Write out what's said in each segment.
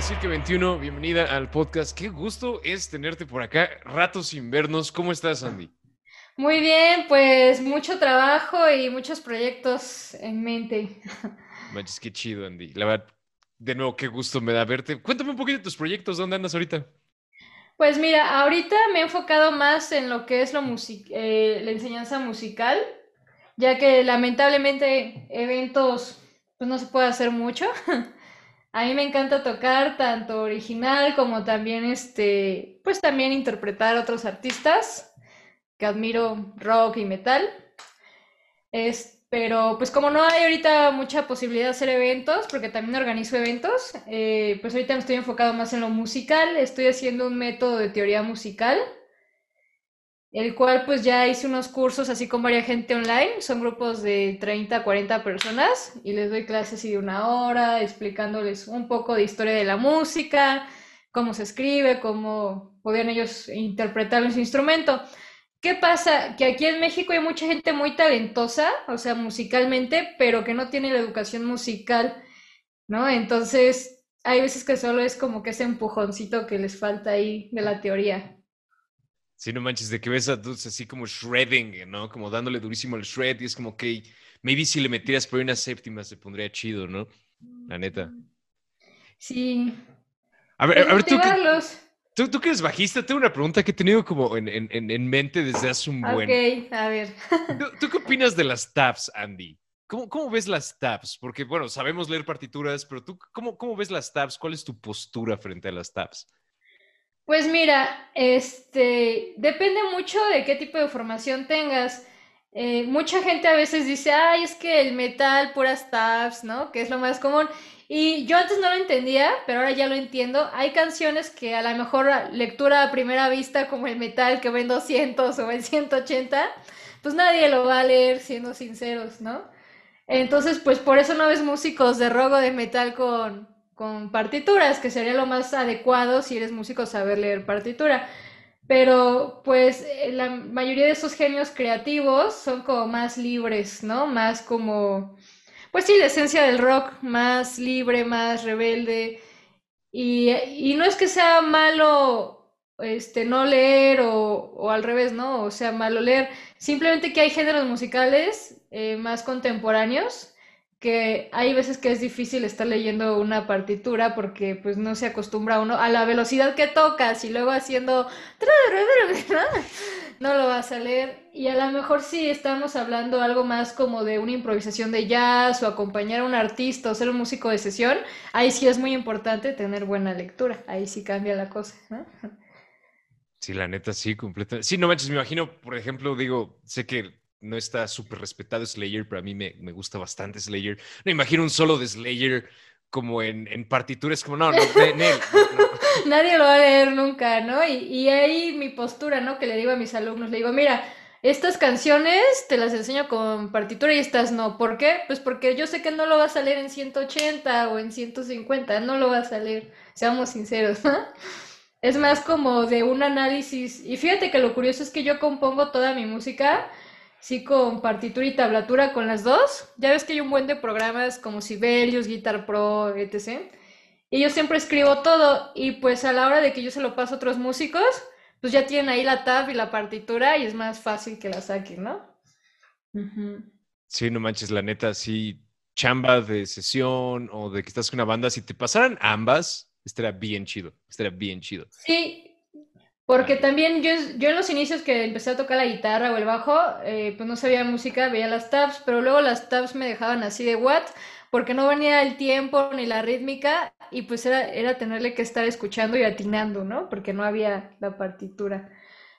a Cirque 21, bienvenida al podcast. Qué gusto es tenerte por acá, ratos sin vernos. ¿Cómo estás, Andy? Muy bien, pues mucho trabajo y muchos proyectos en mente. Manches, qué chido, Andy. La verdad, de nuevo, qué gusto me da verte. Cuéntame un poquito de tus proyectos, ¿dónde andas ahorita? Pues mira, ahorita me he enfocado más en lo que es lo eh, la enseñanza musical, ya que lamentablemente eventos pues no se puede hacer mucho. A mí me encanta tocar tanto original como también este, pues también interpretar otros artistas que admiro rock y metal. Es, pero pues como no hay ahorita mucha posibilidad de hacer eventos, porque también organizo eventos, eh, pues ahorita me estoy enfocado más en lo musical, estoy haciendo un método de teoría musical el cual pues ya hice unos cursos así con varias gente online, son grupos de 30 a 40 personas y les doy clases de una hora explicándoles un poco de historia de la música, cómo se escribe, cómo podían ellos interpretar su instrumento. ¿Qué pasa? Que aquí en México hay mucha gente muy talentosa, o sea, musicalmente, pero que no tiene la educación musical, ¿no? Entonces, hay veces que solo es como que ese empujoncito que les falta ahí de la teoría. Sí, no manches, de que ves a dudes así como shredding, ¿no? Como dándole durísimo el shred y es como que maybe si le metieras por una séptima se pondría chido, ¿no? La neta. Sí. A ver, a ver tú, que, tú, que eres bajista, tengo una pregunta que he tenido como en, en, en mente desde hace un buen. Ok, a ver. ¿Tú, qué opinas de las tabs, Andy? ¿Cómo, ¿Cómo, ves las tabs? Porque, bueno, sabemos leer partituras, pero tú, ¿cómo, ¿cómo ves las tabs? ¿Cuál es tu postura frente a las tabs? Pues mira, este, depende mucho de qué tipo de formación tengas. Eh, mucha gente a veces dice, ay, es que el metal, puras tabs, ¿no? Que es lo más común. Y yo antes no lo entendía, pero ahora ya lo entiendo. Hay canciones que a lo mejor lectura a primera vista, como el metal que va en 200 o en 180, pues nadie lo va a leer, siendo sinceros, ¿no? Entonces, pues por eso no ves músicos de rock o de metal con, con partituras, que sería lo más adecuado si eres músico saber leer partitura. Pero pues eh, la mayoría de esos genios creativos son como más libres, ¿no? Más como, pues sí, la esencia del rock, más libre, más rebelde. Y, no es que sea malo este, no leer o, al revés, ¿no? O sea, malo leer. Simplemente que hay géneros musicales eh, más contemporáneos que hay veces que es difícil estar leyendo una partitura porque pues no se acostumbra uno a la velocidad que tocas y luego haciendo no lo vas a leer y a lo mejor si estamos hablando algo más como de una improvisación de jazz o acompañar a un artista o ser un músico de sesión, ahí sí es muy importante tener buena lectura, ahí sí cambia la cosa, Sí, la neta, sí, completamente. Sí, no manches, me imagino, por ejemplo, digo, sé que no está súper respetado Slayer, pero a mí me, gusta bastante Slayer. No imagino un solo de Slayer como en, en partituras, como no, no, Nadie lo va a leer nunca, ¿no? Y, y, ahí mi postura, ¿no? Que le digo a mis alumnos, le digo, mira, estas canciones te las enseño con partitura y estas no. ¿Por qué? Pues porque yo sé que no lo vas a leer en 180 o en 150, no lo vas a leer, seamos sinceros, ¿no? Es más como de un análisis. Y fíjate que lo curioso es que yo compongo toda mi música sí con partitura y tablatura con las dos. Ya ves que hay un buen de programas como Sibelius, Guitar Pro, etc. Y yo siempre escribo todo y pues a la hora de que yo se lo paso a otros músicos, pues ya tienen ahí la tab y la partitura y es más fácil que la saquen, ¿no? Sí, no manches, la neta, sí, chamba de sesión o de que estás con una banda, si te pasaran ambas, estaría bien chido, estaría bien chido. Sí, porque también yo, yo en los inicios que empecé a tocar la guitarra o el bajo, eh, pues no sabía música, veía las tabs, pero luego las tabs me dejaban así de what, porque no venía el tiempo ni la rítmica y pues era, era tenerle que estar escuchando y atinando, ¿no? Porque no había la partitura.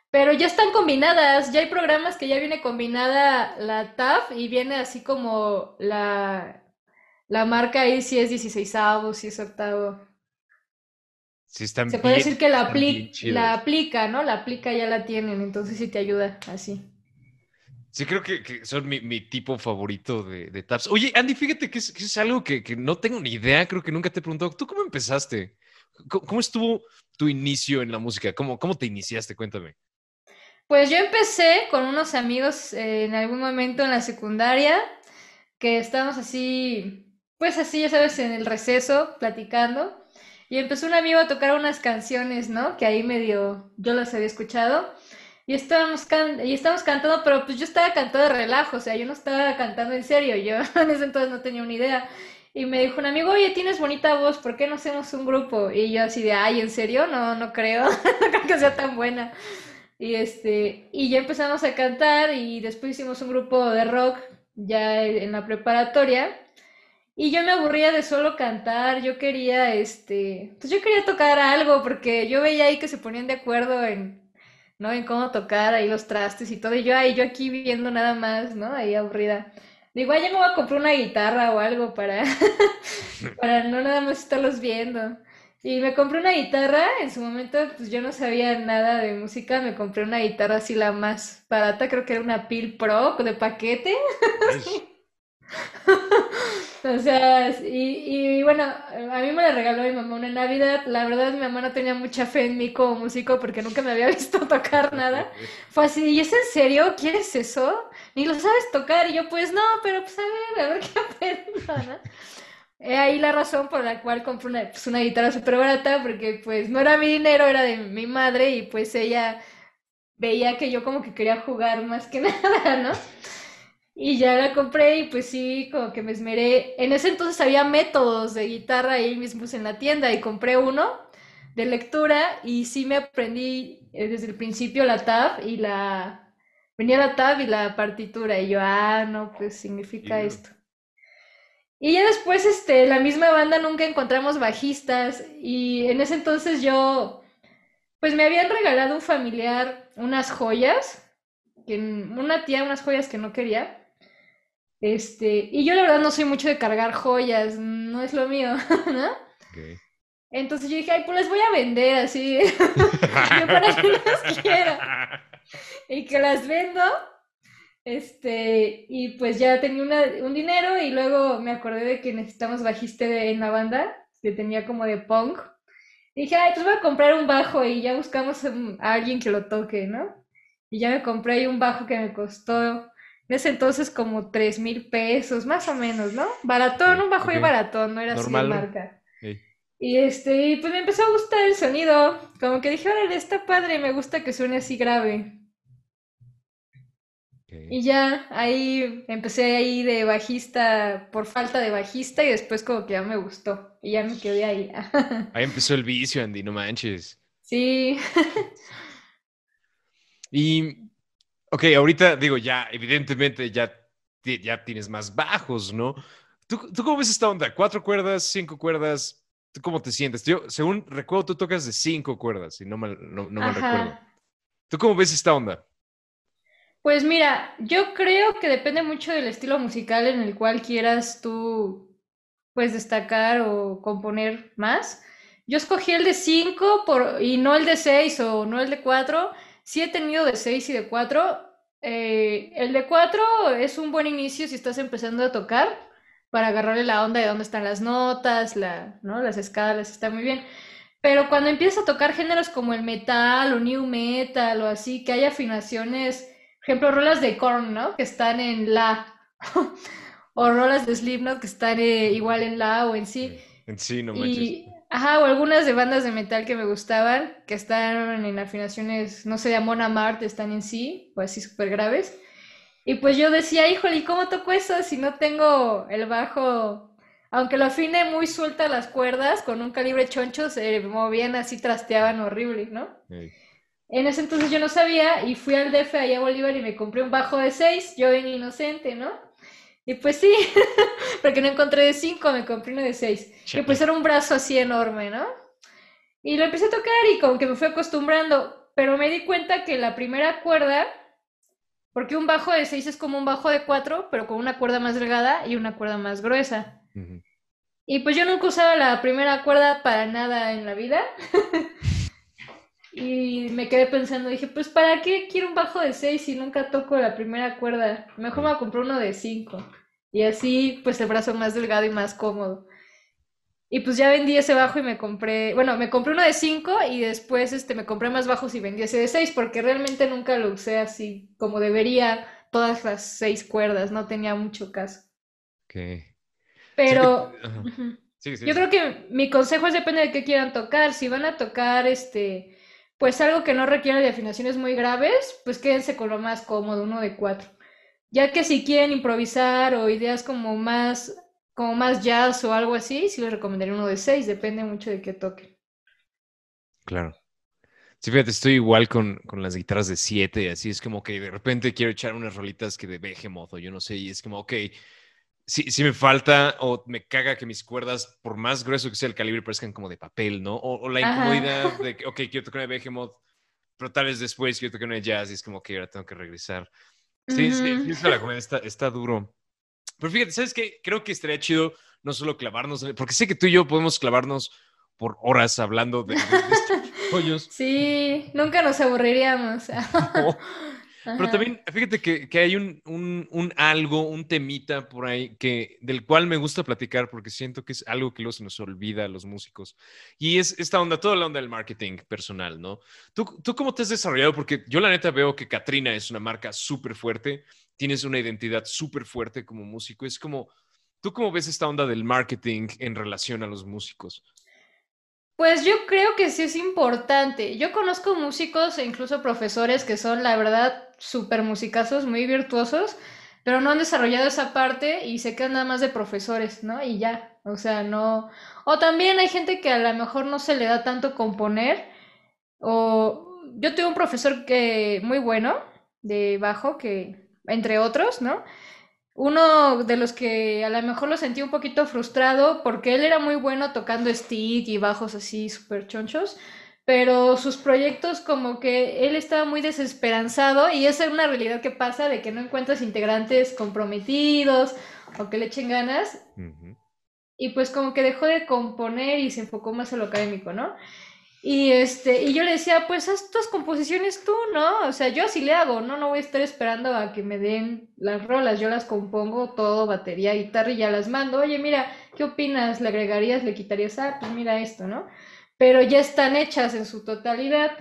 Pero ya están combinadas, ya hay programas que ya viene combinada la tab y viene así como la, la marca ahí si es 16 avos, si es octavo. Se puede decir que la, la aplica, ¿no? La aplica ya la tienen, entonces sí te ayuda así. Sí, creo que, son mi, tipo favorito de, de, tabs. Oye, Andy, fíjate que es, algo que, no tengo ni idea, creo que nunca te he preguntado. ¿Tú cómo empezaste? ¿Cómo, estuvo tu inicio en la música? ¿Cómo, ¿Cómo te iniciaste? Cuéntame. Pues yo empecé con unos amigos eh, en algún momento en la secundaria, que estábamos así, pues así, ya sabes, en el receso, platicando. Y empezó un amigo a tocar unas canciones, ¿no? Que ahí medio yo las había escuchado. Y estábamos, y estábamos cantando, pero pues yo estaba cantando de relajo, o sea, yo no estaba cantando en serio, yo en ese entonces no tenía una idea. Y me dijo un amigo, oye, tienes bonita voz, ¿por qué no hacemos un grupo? Y yo así de, ay, ¿en serio? No, no creo, no creo que sea tan buena. Y, este, y ya empezamos a cantar y después hicimos un grupo de rock ya en la preparatoria. Y yo me aburría de solo cantar, yo quería, este, pues yo quería tocar algo porque yo veía ahí que se ponían de acuerdo en, ¿no? En cómo tocar ahí los trastes y todo. Y yo ahí, yo aquí viviendo nada más, ¿no? Ahí aburrida. Digo, ya me voy a comprar una guitarra o algo para, para no nada más estarlos viendo. Y me compré una guitarra, en su momento pues yo no sabía nada de música, me compré una guitarra así la más barata, creo que era una Pil Pro de paquete. O sea, y, y, bueno, a mí me la regaló mi mamá una Navidad. La verdad, mi mamá no tenía mucha fe en mí como músico porque nunca me había visto tocar nada. Fue así, ¿y es en serio? ¿Quieres eso? Ni lo sabes tocar. Y yo, pues no, pero pues a ver, a ver qué aprendo, ¿no? He ahí la razón por la cual compré una, pues, una guitarra súper barata porque pues no era mi dinero, era de mi madre y pues ella veía que yo como que quería jugar más que nada, ¿no? Y ya la compré y pues sí, como que me esmeré. En ese entonces había métodos de guitarra ahí mismo en la tienda y compré uno de lectura y sí me aprendí eh, desde el principio la tab y la... Venía la tab y la partitura y yo, ah, no, pues significa esto. Y ya después, este, la misma banda nunca encontramos bajistas y en ese entonces yo, pues me habían regalado un familiar unas joyas, que, una tía unas joyas que no quería. Este, y yo la verdad no soy mucho de cargar joyas, no es lo mío, ¿no? Entonces yo dije, ay, pues las voy a vender así, yo para que las quiera. Y que las vendo, este, y pues ya tenía un dinero y luego me acordé de que necesitamos bajista en la banda, que tenía como de punk. Y dije, ay, pues voy a comprar un bajo y ya buscamos a alguien que lo toque, ¿no? Y ya me compré ahí un bajo que me costó en ese entonces como tres mil pesos, más o menos, ¿no? Baratón, un bajo y baratón, no era así de marca. Y este, pues me empezó a gustar el sonido, como que dije, órale, está padre, me gusta que suene así grave. Y ya ahí empecé ahí de bajista por falta de bajista y después como que ya me gustó y ya me quedé ahí. ahí empezó el vicio, Andy, no manches. Sí. y Ok, ahorita digo, ya, evidentemente ya, ya tienes más bajos, ¿no? ¿Tú, ¿Tú cómo ves esta onda? ¿Cuatro cuerdas, cinco cuerdas? ¿Tú cómo te sientes? Yo, según recuerdo, tú tocas de cinco cuerdas, si no mal, no, no recuerdo. ¿Tú cómo ves esta onda? Pues mira, yo creo que depende mucho del estilo musical en el cual quieras tú, pues, destacar o componer más. Yo escogí el de cinco por, y no el de seis o no el de cuatro Sí he tenido de 6 y de 4. Eh, el de 4 es un buen inicio si estás empezando a tocar para agarrarle la onda de dónde están las notas, la, ¿no? las escalas, está muy bien. Pero cuando empiezas a tocar géneros como el metal o new metal o así, que hay afinaciones, por ejemplo, rolas de Korn, ¿no? Que están en la, o rolas de Slipknot que están eh, igual en la o en sí. En sí, no manches. Ajá, o algunas de bandas de metal que me gustaban, que están en afinaciones, no sé, de Amon Mart, están en sí, o así súper graves. Y pues yo decía, híjole, ¿y cómo toco eso si no tengo el bajo? Aunque lo afine muy suelta las cuerdas, con un calibre choncho, se movían así, trasteaban horrible, ¿no? En ese entonces yo no sabía y fui al DF allá a Bolívar y me compré un bajo de 6, yo bien inocente, ¿no? Y pues sí, porque no encontré de 5, me compré uno de 6. Y pues era un brazo así enorme, ¿no? Y lo empecé a tocar y como que me fui acostumbrando, pero me di cuenta que la primera cuerda, porque un bajo de 6 es como un bajo de 4, pero con una cuerda más delgada y una cuerda más gruesa. Y pues yo nunca usaba la primera cuerda para nada en la vida. Y me quedé pensando, dije, pues ¿para qué quiero un bajo de 6 si nunca toco la primera cuerda? Mejor me voy a comprar uno de 5. Y así, pues el brazo más delgado y más cómodo. Y pues ya vendí ese bajo y me compré, bueno, me compré uno de 5 y después este, me compré más bajos y vendí ese de 6 porque realmente nunca lo usé así como debería todas las seis cuerdas, no tenía mucho caso. Ok. Pero... Yo creo que mi consejo es depende de qué quieran tocar. Si van a tocar este, pues algo que no requiera de afinaciones muy graves, pues quédense con lo más cómodo, uno de cuatro. Ya que si quieren improvisar o ideas como más, como más jazz o algo así, sí les recomendaría uno de seis, depende mucho de qué toquen. Claro. Sí, fíjate, estoy igual con, con las guitarras de siete, así es como que de repente quiero echar unas rolitas que de Behemoth o yo no sé, y es como, ok, si, me falta o me caga que mis cuerdas, por más grueso que sea el calibre, parezcan como de papel, ¿no? O, la incomodidad de que, ok, quiero tocar una Behemoth, pero tal vez después quiero tocar una jazz y es como que ahora tengo que regresar. Sí, sí, la comedia está, está duro. Pero fíjate, ¿sabes qué? Creo que estaría chido no solo clavarnos, porque sé que tú y yo podemos clavarnos por horas hablando de, de, Sí, nunca nos aburriríamos. Pero también, fíjate que, hay un, algo, un temita por ahí que, del cual me gusta platicar porque siento que es algo que luego se nos olvida a los músicos. Y es esta onda, toda la onda del marketing personal, ¿no? ¿Tú, tú cómo te has desarrollado? Porque yo la neta veo que Katrina es una marca súper fuerte, tienes una identidad súper fuerte como músico. Es como, ¿tú cómo ves esta onda del marketing en relación a los músicos? Pues yo creo que sí es importante. Yo conozco músicos e incluso profesores que son, la verdad, súper musicazos, muy virtuosos, pero no han desarrollado esa parte y se quedan nada más de profesores, ¿no? Y ya, o sea, no... O también hay gente que a lo mejor no se le da tanto componer, o yo tuve un profesor que muy bueno de bajo, que entre otros, ¿no? uno de los que a lo mejor lo sentí un poquito frustrado porque él era muy bueno tocando stick y bajos así súper chonchos, pero sus proyectos como que él estaba muy desesperanzado y esa es una realidad que pasa de que no encuentras integrantes comprometidos o que le echen ganas. Y pues como que dejó de componer y se enfocó más en lo académico, ¿no? Y, este, y yo le decía, pues haz tus composiciones tú, ¿no? O sea, yo así le hago, ¿no? No voy a estar esperando a que me den las rolas, yo las compongo todo, batería, guitarra y ya las mando. Oye, mira, ¿qué opinas? ¿Le agregarías, le quitarías? Ah, pues mira esto, ¿no? Pero ya están hechas en su totalidad.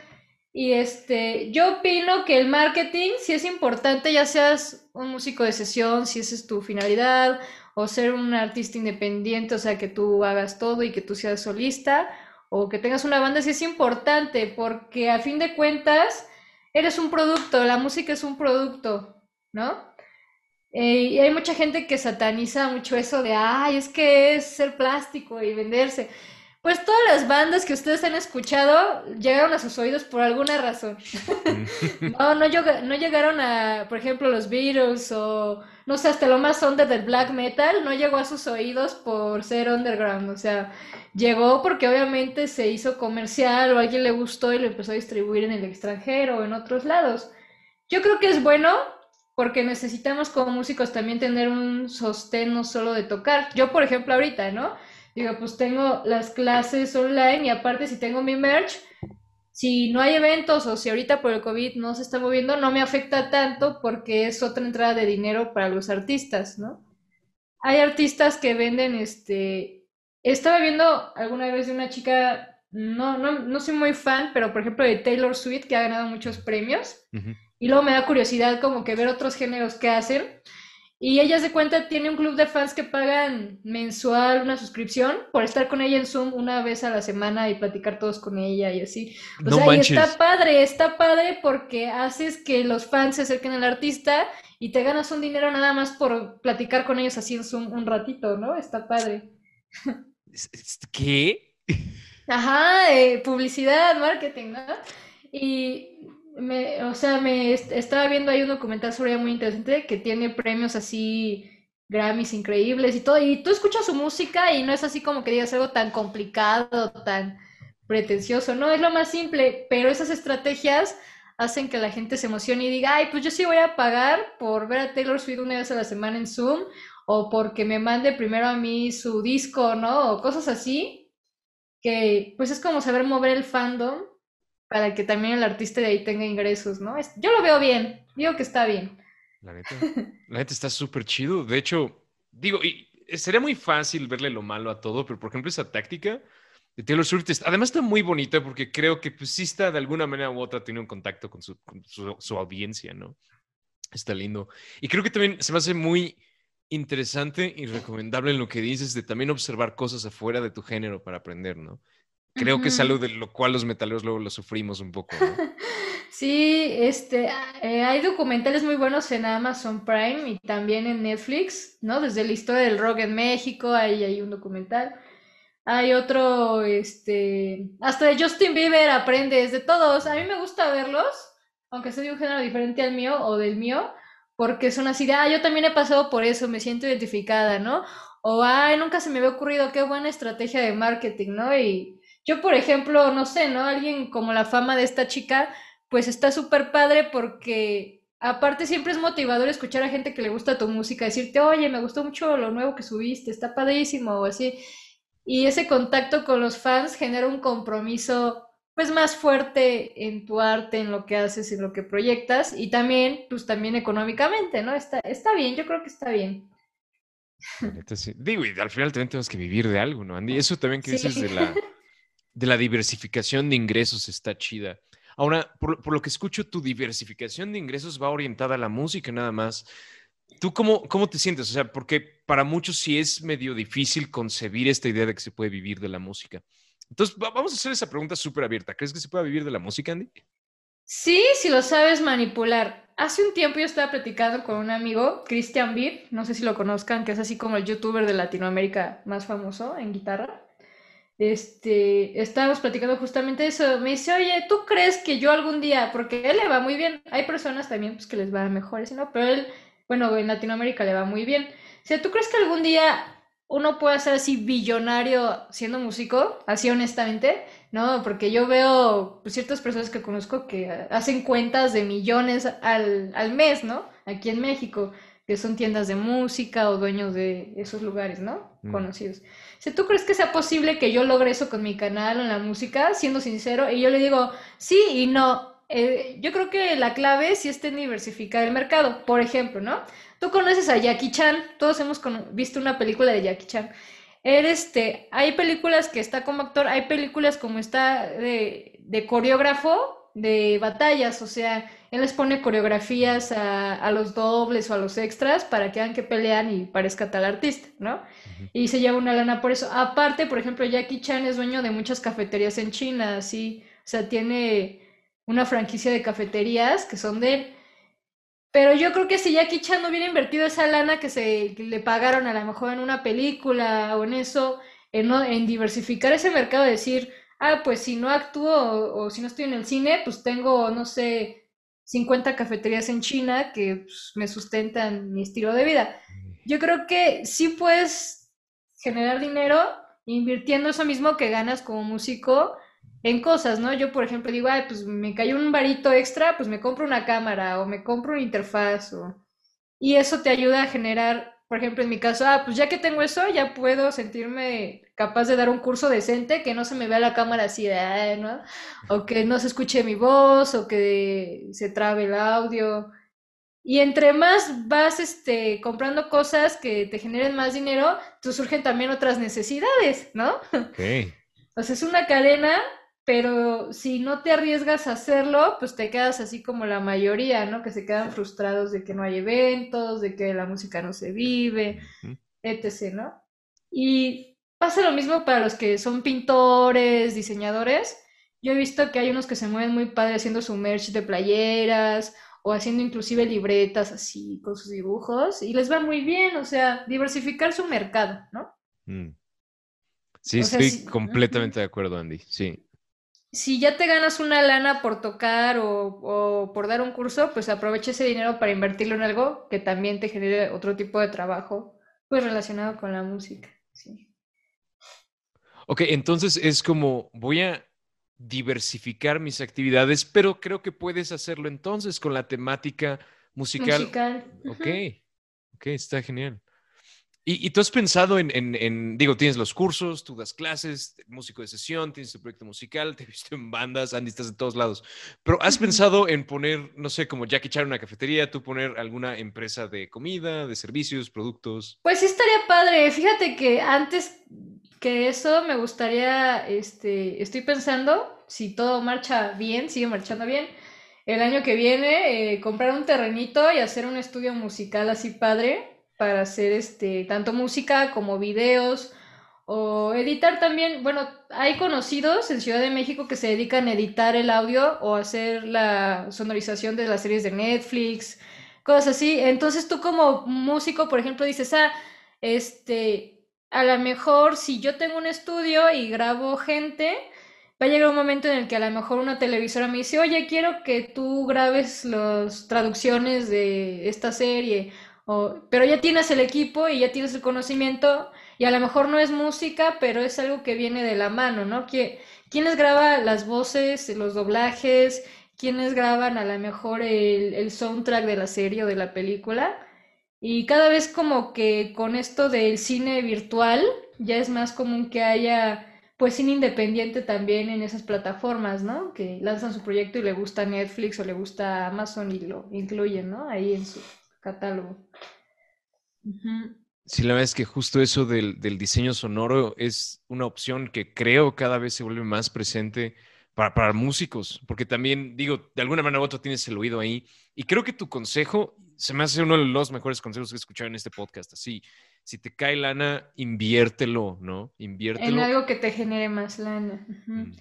Y este, yo opino que el marketing sí es importante, ya seas un músico de sesión, si esa es tu finalidad, o ser un artista independiente, o sea, que tú hagas todo y que tú seas solista o que tengas una banda sí es importante porque a fin de cuentas eres un producto, la música es un producto, ¿no? Eh, y hay mucha gente que sataniza mucho eso de, ay, es que es ser plástico y venderse. Pues todas las bandas que ustedes han escuchado llegaron a sus oídos por alguna razón. no, no, no llegaron a, por ejemplo, los Beatles o, no sé, hasta lo más under del black metal, no llegó a sus oídos por ser underground. O sea, llegó porque obviamente se hizo comercial o a alguien le gustó y lo empezó a distribuir en el extranjero o en otros lados. Yo creo que es bueno porque necesitamos como músicos también tener un sostén no solo de tocar. Yo, por ejemplo, ahorita, ¿no? Digo, pues tengo las clases online y aparte si tengo mi merch, si no hay eventos o si ahorita por el COVID no se está moviendo, no me afecta tanto porque es otra entrada de dinero para los artistas, ¿no? Hay artistas que venden, este, estaba viendo alguna vez de una chica, no, no, no soy muy fan, pero por ejemplo de Taylor Swift, que ha ganado muchos premios, y luego me da curiosidad como que ver otros géneros que hacen. Y ella se cuenta, tiene un club de fans que pagan mensual una suscripción por estar con ella en Zoom una vez a la semana y platicar todos con ella y así. O sea, y está padre, está padre porque haces que los fans se acerquen al artista y te ganas un dinero nada más por platicar con ellos así en Zoom un ratito, ¿no? Está padre. ¿Qué? Ajá, eh, publicidad, marketing, ¿no? Y me, o sea, me estaba viendo ahí un documental sobre ella muy interesante que tiene premios así, Grammys increíbles y todo, y tú escuchas su música y no es así como que digas algo tan complicado, tan pretencioso, no, es lo más simple, pero esas estrategias hacen que la gente se emocione y diga, ay, pues yo sí voy a pagar por ver a Taylor Swift una vez a la semana en Zoom, o porque me mande primero a mí su disco, ¿no? O cosas así, que pues es como saber mover el fandom para que también el artista de ahí tenga ingresos, ¿no? Yo lo veo bien, digo que está bien. La neta, la neta está súper chido. De hecho, digo, y sería muy fácil verle lo malo a todo, pero por ejemplo esa táctica de Taylor Swift, además está muy bonita porque creo que pues sí está de alguna manera u otra tiene un contacto con su, su, audiencia, ¿no? Está lindo. Y creo que también se me hace muy interesante y recomendable en lo que dices de también observar cosas afuera de tu género para aprender, ¿no? Creo que es algo de lo cual los metaleros luego lo sufrimos un poco, ¿no? Sí, este, eh, hay documentales muy buenos en Amazon Prime y también en Netflix, ¿no? Desde la historia del rock en México, ahí hay un documental. Hay otro, este, hasta de Justin Bieber aprendes de todos. A mí me gusta verlos, aunque sea de un género diferente al mío o del mío, porque son así de, ah, yo también he pasado por eso, me siento identificada, ¿no? O, ay, nunca se me había ocurrido, qué buena estrategia de marketing, ¿no? Y yo, por ejemplo, no sé, ¿no? Alguien como la fama de esta chica, pues está súper padre porque aparte siempre es motivador escuchar a gente que le gusta tu música, decirte, oye, me gustó mucho lo nuevo que subiste, está padrísimo, o así. Y ese contacto con los fans genera un compromiso pues más fuerte en tu arte, en lo que haces, en lo que proyectas y también, pues también económicamente, ¿no? Está, está bien, yo creo que está bien. Digo, y al final también tenemos que vivir de algo, ¿no, Andy? Eso también que dices de la, de la diversificación de ingresos está chida. Ahora, por, lo que escucho, tu diversificación de ingresos va orientada a la música nada más. ¿Tú cómo, cómo te sientes? O sea, porque para muchos sí es medio difícil concebir esta idea de que se puede vivir de la música. Entonces, vamos a hacer esa pregunta súper abierta. ¿Crees que se puede vivir de la música, Andy? Sí, si lo sabes manipular. Hace un tiempo yo estaba platicando con un amigo, Christian Beer, no sé si lo conozcan, que es así como el youtuber de Latinoamérica más famoso en guitarra. Este, estábamos platicando justamente eso. Me dice, oye, ¿tú crees que yo algún día, porque él le va muy bien, hay personas también pues, que les va mejor, ¿no? Pero él bueno, en Latinoamérica le va muy bien. O sea, ¿tú crees que algún día uno puede ser así billonario siendo músico? Así honestamente, ¿no? Porque yo veo pues, ciertas personas que conozco que hacen cuentas de millones al, al mes, ¿no? Aquí en México, que son tiendas de música o dueños de esos lugares, ¿no? Mm. Conocidos. Sea, ¿tú crees que sea posible que yo logre eso con mi canal en la música, siendo sincero? Y yo le digo, sí y no. Eh, yo creo que la clave sí en diversificar el mercado. Por ejemplo, ¿no? Tú conoces a Jackie Chan, todos hemos visto una película de Jackie Chan. Este, hay películas que está como actor, hay películas como está de, coreógrafo de batallas, o sea, él les pone coreografías a, los dobles o a los extras para que hagan que pelean y parezca tal artista, ¿no? Y se lleva una lana por eso. Aparte, por ejemplo, Jackie Chan es dueño de muchas cafeterías en China, así, o sea, tiene una franquicia de cafeterías que son de él. Pero yo creo que si Jackie Chan no hubiera invertido esa lana que se le pagaron a lo mejor en una película o en eso, en, en diversificar ese mercado, decir, ah, pues si no actúo o, si no estoy en el cine, pues tengo, no sé, 50 cafeterías en China que pues, me sustentan mi estilo de vida. Yo creo que sí puedes generar dinero invirtiendo eso mismo que ganas como músico en cosas, ¿no? Yo, por ejemplo, digo, ay, pues me cayó un varito extra, pues me compro una cámara o me compro una interfaz o... Y eso te ayuda a generar, por ejemplo, en mi caso, ah, pues ya que tengo eso, ya puedo sentirme capaz de dar un curso decente, que no se me vea la cámara así de, ¿no? O que no se escuche mi voz o que se trabe el audio. Y entre más vas este, comprando cosas que te generen más dinero, tú surgen también otras necesidades, ¿no? Okay. Sea, es una cadena pero si no te arriesgas a hacerlo, pues te quedas así como la mayoría, ¿no? Que se quedan frustrados de que no hay eventos, de que la música no se vive, etc., ¿no? Y pasa lo mismo para los que son pintores, diseñadores. Yo he visto que hay unos que se mueven muy padre haciendo su merch de playeras o haciendo inclusive libretas así con sus dibujos y les va muy bien, o sea, diversificar su mercado, ¿no? Mm. Sí, estoy completamente de acuerdo, Andy, sí si ya te ganas una lana por tocar o, por dar un curso, pues aprovecha ese dinero para invertirlo en algo que también te genere otro tipo de trabajo, pues relacionado con la música. Sí. Ok, entonces es como voy a diversificar mis actividades, pero creo que puedes hacerlo entonces con la temática musical. Musical. Ok, ok, está genial. ¿Y, tú has pensado en, digo, tienes los cursos, tú das clases, músico de sesión, tienes tu proyecto musical, te he visto en bandas, Andy, estás en todos lados, pero ¿has pensado en poner, no sé, como Jackie Chan una cafetería, tú poner alguna empresa de comida, de servicios, productos? Pues sí estaría padre. Fíjate que antes que eso me gustaría, este, estoy pensando, si todo marcha bien, sigue marchando bien, el año que viene, eh, comprar un terrenito y hacer un estudio musical así padre para hacer este, tanto música como videos o editar también, bueno, hay conocidos en Ciudad de México que se dedican a editar el audio o hacer la sonorización de las series de Netflix, cosas así. Entonces tú como músico, por ejemplo, dices, ah, este, a lo mejor si yo tengo un estudio y grabo gente, va a llegar un momento en el que a lo mejor una televisora me dice, oye, quiero que tú grabes las traducciones de esta serie, pero ya tienes el equipo y ya tienes el conocimiento y a lo mejor no es música, pero es algo que viene de la mano, ¿no? ¿Quién les graba las voces, los doblajes? ¿Quiénes graban a lo mejor el, el soundtrack de la serie o de la película? Y cada vez como que con esto del cine virtual ya es más común que haya pues cine independiente también en esas plataformas, ¿no? Que lanzan su proyecto y le gusta Netflix o le gusta Amazon y lo incluyen, ¿no? Ahí en su catálogo. Sí, la verdad es que justo eso del, del, diseño sonoro es una opción que creo cada vez se vuelve más presente para, para músicos, porque también, digo, de alguna manera u otra tienes el oído ahí. Y creo que tu consejo se me hace uno de los mejores consejos que he escuchado en este podcast. Así, si te cae lana, inviértelo, ¿no? Inviértelo. En algo que te genere más lana. Mm.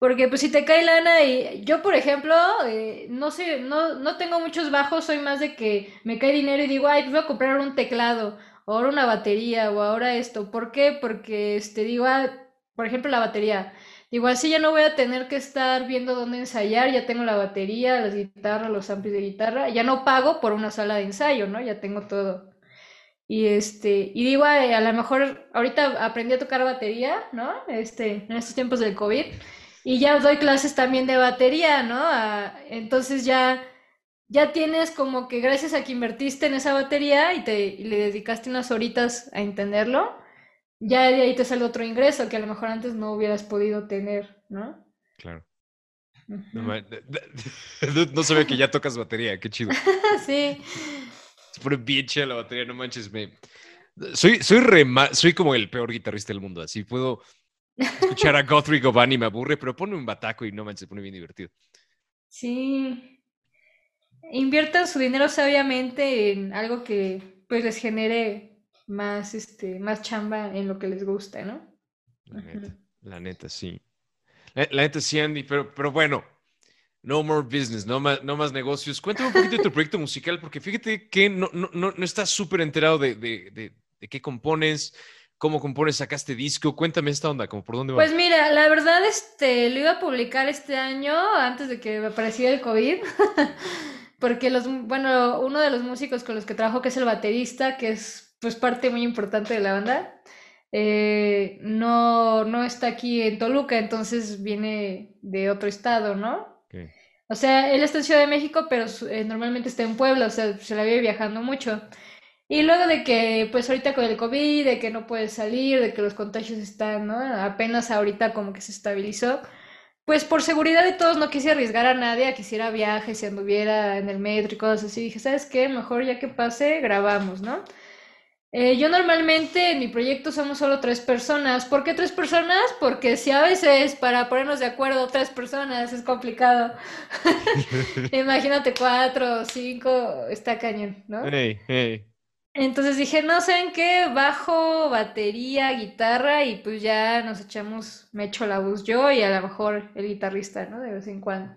Porque pues si te cae lana y yo, por ejemplo, eh, no sé, no, no tengo muchos bajos, soy más de que me cae dinero y digo, ay, pues voy a comprar un teclado, o ahora una batería, o ahora esto. ¿Por qué? Porque, este, digo, ah, por ejemplo, la batería Igual así ya no voy a tener que estar viendo dónde ensayar, ya tengo la batería, las guitarras, los amplis de guitarra, ya no pago por una sala de ensayo, ¿no? Ya tengo todo. Y este, y digo, a, lo mejor ahorita aprendí a tocar batería, ¿no? Este, en estos tiempos del COVID, y ya doy clases también de batería, ¿no? entonces ya, ya tienes como que gracias a que invertiste en esa batería y te y le dedicaste unas horitas a entenderlo, ya de ahí te sale otro ingreso que a lo mejor antes no hubieras podido tener, ¿no? Claro. no, sabía que ya tocas batería, qué chido. sí. Se pone bien chida la batería, no manches, me... Soy, soy, soy como el peor guitarrista del mundo, así puedo escuchar a Guthrie Govan y me aburre, pero pone un bataco y no manches, se pone bien divertido. Sí. Inviertan su dinero sabiamente en algo que pues les genere más, este, más chamba en lo que les gusta, ¿no? La neta, sí. La, neta sí, Andy, pero, pero bueno, no more business, no más, no más negocios. Cuéntame un poquito de tu proyecto musical, porque fíjate que no, no, no, estás súper enterado de, de, de, qué compones, cómo compones, sacaste disco. Cuéntame esta onda, como por dónde vas. Pues mira, la verdad, este, lo iba a publicar este año, antes de que apareciera el COVID. porque los, bueno, uno de los músicos con los que trabajo, que es el baterista, que es pues parte muy importante de la banda. Eh, no, no está aquí en Toluca, entonces viene de otro estado, ¿no? O sea, él está en Ciudad de México, pero eh, normalmente está en Puebla, o sea, se la vive viajando mucho. Y luego de que, pues ahorita con el COVID, de que no puede salir, de que los contagios están, ¿no? Apenas ahorita como que se estabilizó, pues por seguridad de todos no quise arriesgar a nadie a que hiciera viajes, si anduviera en el metro y cosas así. Dije, ¿sabes qué? Mejor ya que pase, grabamos, ¿no? Eh, yo normalmente en mi proyecto somos solo tres personas. ¿Por qué tres personas? Porque si a veces para ponernos de acuerdo tres personas es complicado. Imagínate cuatro cinco, está cañón, ¿no? Entonces dije, no, ¿saben qué? Bajo, batería, guitarra y pues ya nos echamos, me echo la voz yo y a lo mejor el guitarrista, ¿no? De vez en cuando.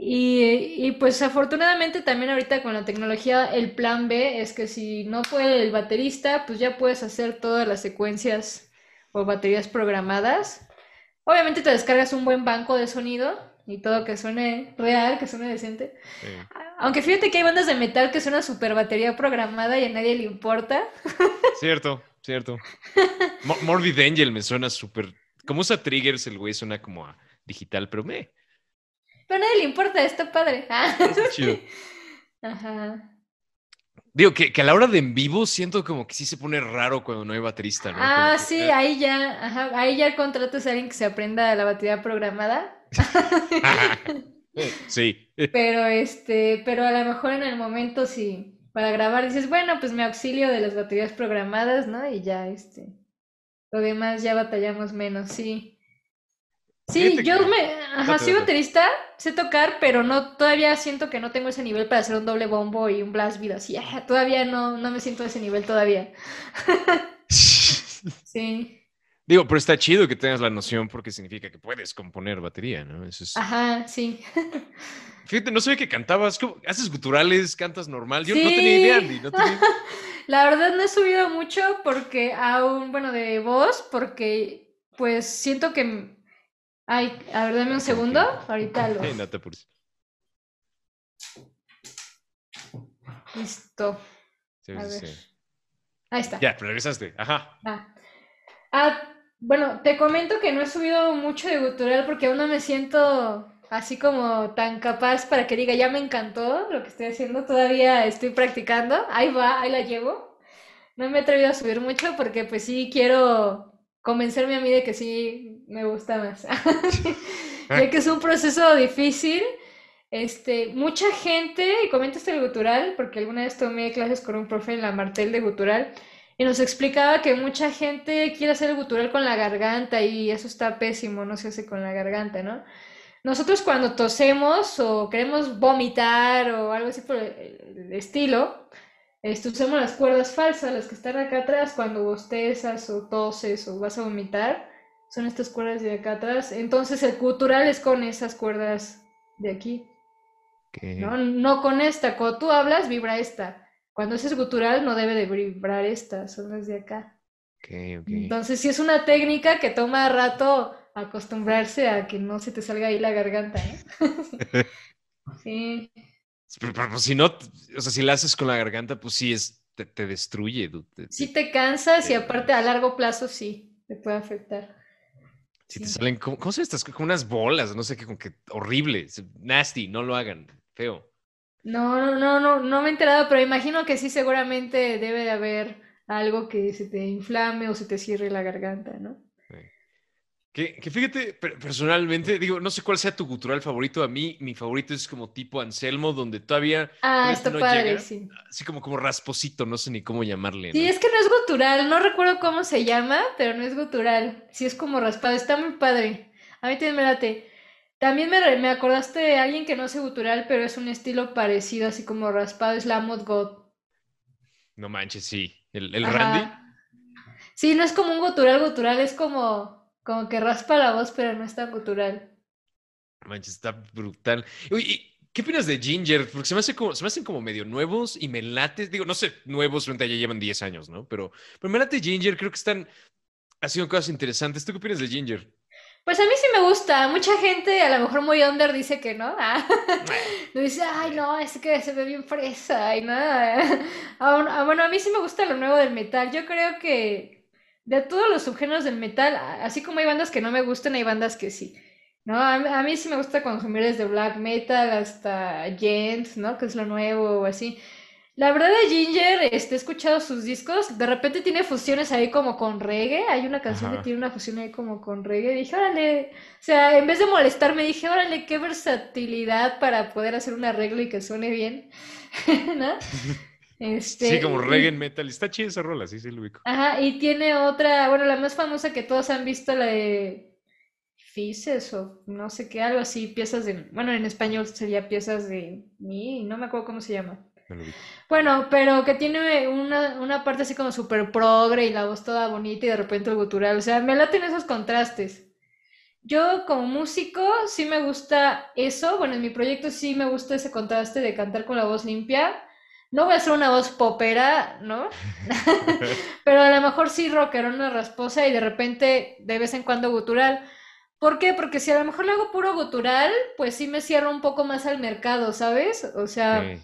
Y, pues afortunadamente también ahorita con la tecnología el plan B es que si no puede el baterista, pues ya puedes hacer todas las secuencias o baterías programadas. Obviamente te descargas un buen banco de sonido y todo que suene real, que suene decente. Aunque fíjate que hay bandas de metal que suena super batería programada y a nadie le importa. Cierto, cierto. Morbid Angel me suena súper... Como usa triggers, el güey suena como a digital, pero me... Pero a nadie le importa, está padre. Ah. chido. Ajá. Digo, que, que, a la hora de en vivo siento como que sí se pone raro cuando no hay baterista, ¿no? Ah, sí, ahí ya, ajá, ahí ya contratas a alguien que se aprenda la batería programada. sí. Pero este, pero a lo mejor en el momento sí, para grabar dices, bueno, pues me auxilio de las baterías programadas, ¿no? Y ya, este, lo demás ya batallamos menos, sí. Sí, Fíjate yo que- me, ajá, soy baterista, sé tocar, pero no, todavía siento que no tengo ese nivel para hacer un doble bombo y un blast beat así. todavía no, no me siento a ese nivel todavía. Sí, Digo, pero está chido que tengas la noción porque significa que puedes componer batería, ¿no? Eso es... ajá, sí. Fíjate, no sabía que cantabas. ¿Cómo? ¿Haces guturales? ¿Cantas normal? Yo no Sí. tenía idea, Andy. No tenía... La verdad no he subido mucho porque aún, bueno, de voz, porque pues siento que... Ay, a ver, dame un segundo, ahorita lo... No te apures. Listo, Sí, A sí, ver. ahí está. Ya, regresaste. Ajá. Ah. Ah, bueno, te comento que no he subido mucho de gutural porque aún no me siento así como tan capaz para que diga, ya me encantó lo que estoy haciendo, todavía estoy practicando, ahí va, ahí la llevo. No me he atrevido a subir mucho porque pues sí quiero convencerme a mí de que sí me gusta más. Ya que es un proceso difícil. Este, mucha gente, y comenta esto del gutural, porque alguna vez tomé clases con un profe en la Martel de gutural, y nos explicaba que mucha gente quiere hacer el gutural con la garganta y eso está pésimo, no se hace con la garganta, ¿no? Nosotros cuando tosemos o queremos vomitar o algo así por el, estilo, usamos las cuerdas falsas, las que están acá atrás, cuando bostezas o toses o vas a vomitar, son estas cuerdas de acá atrás. Entonces el gutural es con esas cuerdas de aquí. No, no con esta. Cuando tú hablas, vibra esta. Cuando es gutural, no debe de vibrar esta, son las de acá. ok, ok. Entonces, sí es una técnica que toma rato acostumbrarse a que no se te salga ahí la garganta, ¿eh? Sí, Pero, pero, pues, si no, o sea, si la haces con la garganta, pues sí, es, te, te destruye. Te- sí te- te cansas y aparte a largo plazo sí te puede afectar. si te sí. salen, ¿cómo, cómo se estas? Como unas bolas, no sé qué, como que horrible, nasty, no lo hagan, feo. No, no, no, no, no me he enterado, pero imagino que sí, seguramente debe de haber algo que se te inflame o se te cierre la garganta, ¿no? Que, que fíjate, per- personalmente, digo, no sé cuál sea tu gutural favorito. A mí, mi favorito es como tipo Anselmo, donde todavía, Ah, está no padre, llega. sí. así como, como rasposito, no sé ni cómo llamarle. Sí, ¿no? es que no es gutural, no recuerdo cómo se llama, pero no es gutural. Sí es como raspado, está muy padre. A mí también me late. También me, me acordaste de alguien que no hace gutural, pero es un estilo parecido, así como raspado, es la Mod God. No manches, sí. El, el. Randy. Sí, no es como un gutural, gutural, es como, como que raspa la voz, pero no es tan gutural. Manches, está brutal. Uy, ¿y ¿qué opinas de Ginger? Porque se me, hace como, se me hacen como medio nuevos y me late. Digo, no sé, nuevos, frente a ya llevan 10 años, ¿no? Pero, pero me late Ginger, creo que están haciendo cosas interesantes. ¿Tú qué opinas de Ginger? Pues a mí sí me gusta. Mucha gente, a lo mejor muy under, dice que no. Ah, dice, ay, no, es que se ve bien fresa y nada. Ah, bueno, ah, bueno, a mí sí me gusta lo nuevo del metal. Yo creo que de todos los subgéneros del metal, así como hay bandas que no me gustan, hay bandas que sí. No, a, mí- a mí sí me gusta consumir desde black metal hasta gent, ¿no? Que es lo nuevo o así. La verdad de Ginger, este, he escuchado sus discos, de repente tiene fusiones ahí como con reggae, hay una canción que tiene una fusión ahí como con reggae, dije, órale, o sea, en vez de molestarme, dije, órale, qué versatilidad para poder hacer un arreglo y que suene bien, ¿no? Este, Sí, como y- reggae metal. Está chida esa rola, sí, sí, lo ubico. Ajá, y tiene otra, bueno, la más famosa que todos han visto, la de Fices o no sé qué, algo así, piezas de, bueno, en español sería piezas de mí, no me acuerdo cómo se llama. No lo. Bueno, pero que tiene una, una parte así como súper progre y la voz toda bonita y de repente el gutural. O sea, me laten esos contrastes. Yo como músico sí me gusta eso. Bueno, en mi proyecto sí me gusta ese contraste de cantar con la voz limpia. No voy a hacer una voz popera, ¿no? Pero a lo mejor sí rockerona rasposa y de repente de vez en cuando gutural. ¿Por qué? Porque si a lo mejor le hago puro gutural, pues sí me cierro un poco más al mercado, ¿sabes? O sea...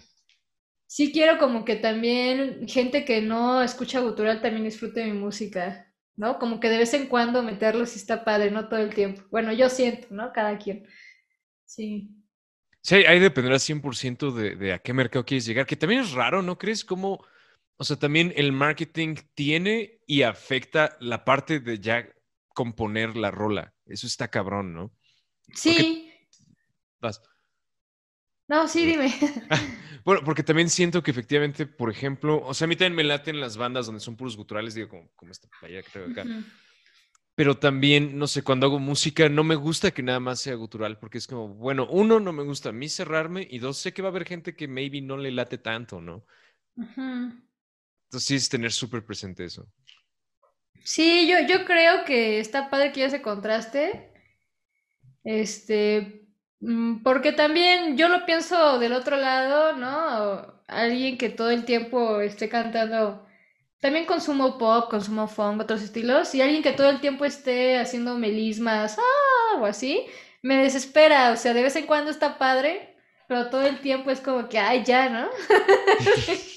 Sí quiero como que también gente que no escucha gutural también disfrute mi música, ¿no? Como que de vez en cuando meterlo sí está padre, no todo el tiempo. Bueno, yo siento, ¿no? Cada quien. Sí. Sí, ahí dependerá 100% de, de a qué mercado quieres llegar, que también es raro, ¿no crees? Como, o sea, también el marketing tiene y afecta la parte de ya componer la rola. Eso está cabrón, ¿no? Sí. Vas. No, sí, dime. Bueno, porque también siento que efectivamente, por ejemplo, o sea, a mí también me laten las bandas donde son puros guturales, digo, como, como esta playa que traigo acá. Ujú. pero también, no sé, cuando hago música no me gusta que nada más sea gutural, porque es como, bueno, uno, no me gusta a mí cerrarme, y dos, sé que va a haber gente que maybe no le late tanto, ¿no? Entonces sí es tener súper presente eso. Sí, yo, yo creo que está padre que ya se contraste. Este, porque también yo lo pienso del otro lado, ¿no? Alguien que todo el tiempo esté cantando también consumo pop, consumo funk, otros estilos, y alguien que todo el tiempo esté haciendo melismas, ah, o así, me desespera, o sea, de vez en cuando está padre, pero todo el tiempo es como que, ay, ya, ¿no?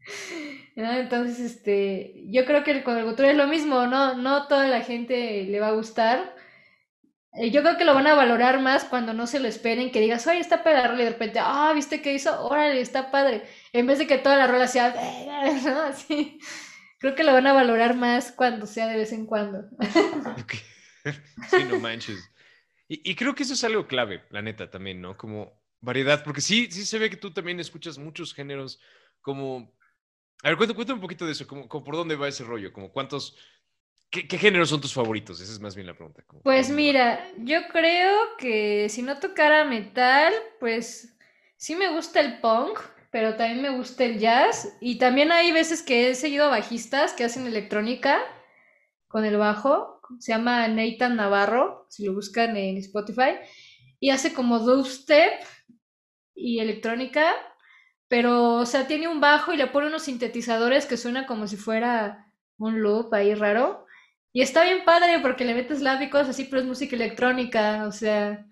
Entonces, este, yo creo que con el cultura es lo mismo, ¿no? No toda la gente le va a gustar. Eh, yo creo que lo van a valorar más cuando no se lo esperen, que digas, oye, está padre, y de repente, ah, ¿viste qué hizo? Órale, está padre en vez de que toda la rola sea, ¿no? Así. Creo que lo van a valorar más cuando sea de vez en cuando. Sí, no manches. Y, creo que eso es algo clave, la neta, también, ¿no? Como variedad, porque sí, sí se ve que tú también escuchas muchos géneros, como... A ver, cuéntame, un poquito de eso, como, por dónde va ese rollo, como cuántos... ¿Qué, géneros son tus favoritos? Esa es más bien la pregunta. pues mira, yo creo que si no tocara metal, pues sí me gusta el punk, pero también me gusta el jazz. Y también hay veces que he seguido bajistas que hacen electrónica con el bajo. Se llama Nathan Navarro, si lo buscan en Spotify. Y hace como dubstep y electrónica. Pero, o sea, tiene un bajo y le pone unos sintetizadores que suena como si fuera un loop ahí raro. Y está bien padre porque le metes lábicos así, pero es música electrónica. O sea,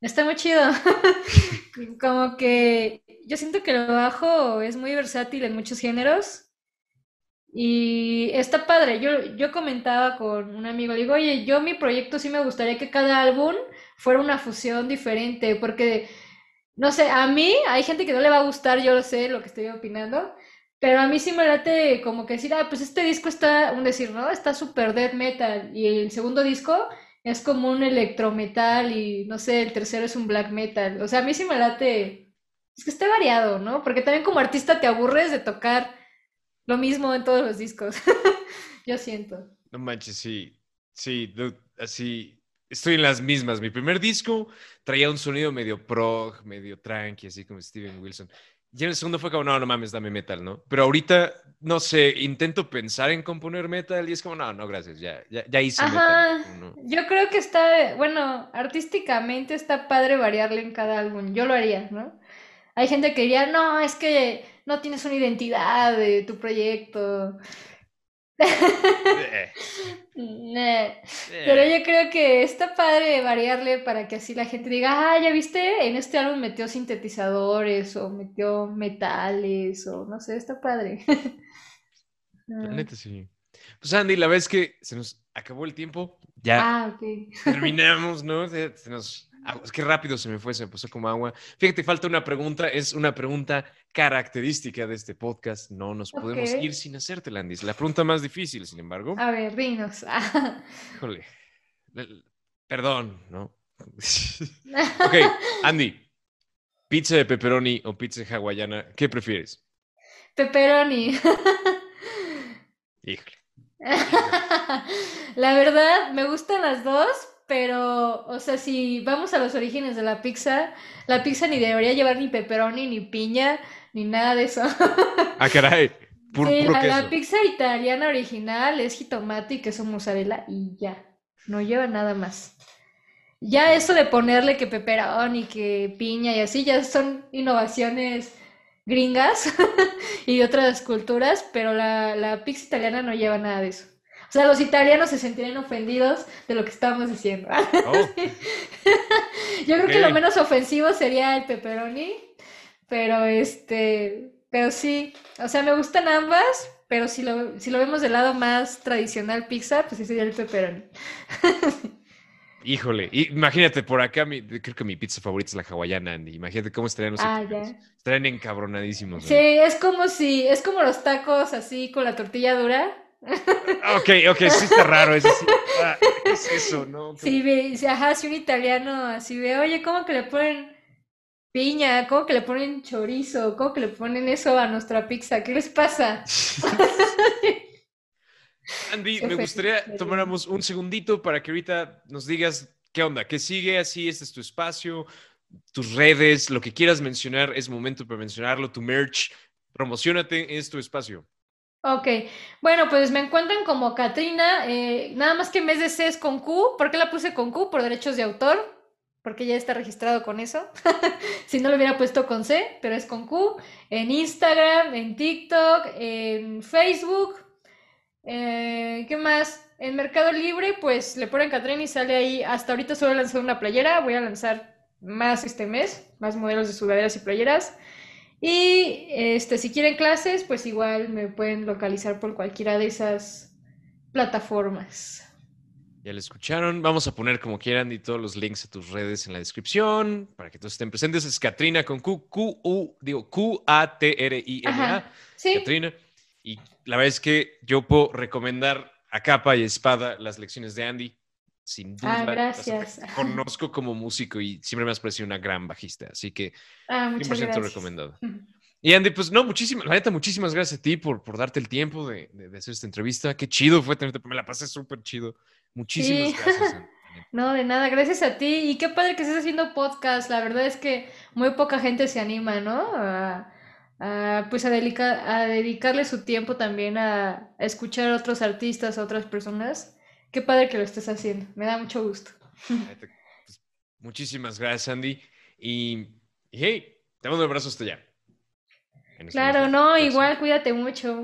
está muy chido. como que yo siento que el bajo es muy versátil en muchos géneros y está padre. Yo, yo comentaba con un amigo, digo, oye, yo mi proyecto sí me gustaría que cada álbum fuera una fusión diferente, porque, no sé, a mí hay gente que no le va a gustar, yo lo sé, lo que estoy opinando, pero a mí sí me late como que decir, ah, pues este disco está, un decir, ¿no? Está súper death metal y el segundo disco es como un electrometal y, no sé, el tercero es un black metal. O sea, a mí sí me late es que esté variado, ¿no? Porque también como artista te aburres de tocar lo mismo en todos los discos. Yo siento. No manches, sí. Sí, así. Estoy en las mismas. Mi primer disco traía un sonido medio prog, medio tranqui, así como Steven Wilson. Y en el segundo fue como, no, no mames, dame metal, ¿no? Pero ahorita, no sé, intento pensar en componer metal y es como, no, no, gracias, ya, ya, ya hice metal. Yo creo que está, bueno, artísticamente está padre variarle en cada álbum. Yo lo haría, ¿no? Hay gente que diría, no, es que no tienes una identidad de tu proyecto. Eh. Eh. Pero yo creo que está padre variarle para que así la gente diga, ah, ya viste, en este álbum metió sintetizadores o metió metales o no sé, está padre. La neta sí. Pues Andy, la vez que se nos acabó el tiempo, ya ah, terminamos, ¿no? Se nos es que rápido se me fue, se me puso como agua. Fíjate, falta una pregunta, es una pregunta característica de este podcast. No nos podemos ir sin hacerte, Landis. La pregunta más difícil, sin embargo. A ver, dinos. Híjole. Perdón, ¿no? ok, Andy. ¿Pizza de pepperoni o pizza hawaiana? ¿Qué prefieres? Pepperoni. Híjole. La verdad, me gustan las dos, pero, o sea, si vamos a los orígenes de la pizza, la pizza ni debería llevar ni pepperoni, ni piña, ni nada de eso. ah, caray. sí, la, pizza italiana original es jitomate y queso mozzarella y ya. No lleva nada más. Ya eso de ponerle que pepperoni, que piña y así, ya son innovaciones gringas y de otras culturas, pero la, la pizza italiana no lleva nada de eso. O sea, los italianos se sentirían ofendidos de lo que estábamos diciendo. Oh. Yo creo que lo menos ofensivo sería el pepperoni, pero este, pero sí, o sea, me gustan ambas, pero si lo, si lo vemos del lado más tradicional pizza, pues sí sería el pepperoni. Híjole, imagínate por acá, creo que mi pizza favorita es la hawaiana, Andy. Imagínate cómo estarían los ah, Estarían encabronadísimos. Sí, es como si, es como los tacos así con la tortilla dura Ok, ok, sí está raro. Es, ah, es eso, ¿no? Sí, ve, ajá, si un italiano así ve, oye, ¿cómo que le ponen piña? ¿Cómo que le ponen chorizo? ¿Cómo que le ponen eso a nuestra pizza? ¿Qué les pasa? Andy, me gustaría tomáramos un segundito para que ahorita nos digas qué onda, qué sigue así, este es tu espacio, tus redes, lo que quieras mencionar, es momento para mencionarlo, tu merch, promocionate, es tu espacio. Ok, bueno, pues me encuentran como Katrina, eh, nada más que en vez de C es con Q, ¿por qué la puse con Q? Por derechos de autor, porque ya está registrado con eso. si no lo hubiera puesto con C, pero es con Q. En Instagram, en TikTok, en Facebook. Eh, ¿Qué más? En Mercado Libre, pues le ponen Katrina y sale ahí. Hasta ahorita solo he lanzado una playera. Voy a lanzar más este mes, más modelos de sudaderas y playeras. Y este, si quieren clases, pues igual me pueden localizar por cualquiera de esas plataformas. Ya lo escucharon. Vamos a poner como quieran y todos los links a tus redes en la descripción para que todos estén presentes. Es Katrina con Q, Q, U, digo Q-A-T-R-I-N-A. Sí. Katrina. Y la verdad es que yo puedo recomendar a capa y espada las lecciones de Andy. Sin duda. Ah, gracias. Conozco como músico y siempre me has parecido una gran bajista. Así que Ah, muchas 100% gracias. recomendado. Y Andy, pues no, muchísimas, la neta, muchísimas gracias a ti por, por darte el tiempo de, de- de hacer esta entrevista. Qué chido fue tenerte, me la pasé súper chido. Muchísimas Sí. gracias. Andy. No, de nada, gracias a ti. Y qué padre que estés haciendo podcast. La verdad es que muy poca gente se anima, ¿no? A, a, pues a, dedica- a dedicarle su tiempo también a, a escuchar a otros artistas, a otras personas. Qué padre que lo estés haciendo. Me da mucho gusto. Pues, muchísimas gracias, Andy. Y, y hey, te mando un abrazo hasta allá. Ese Claro, no, igual cuídate mucho.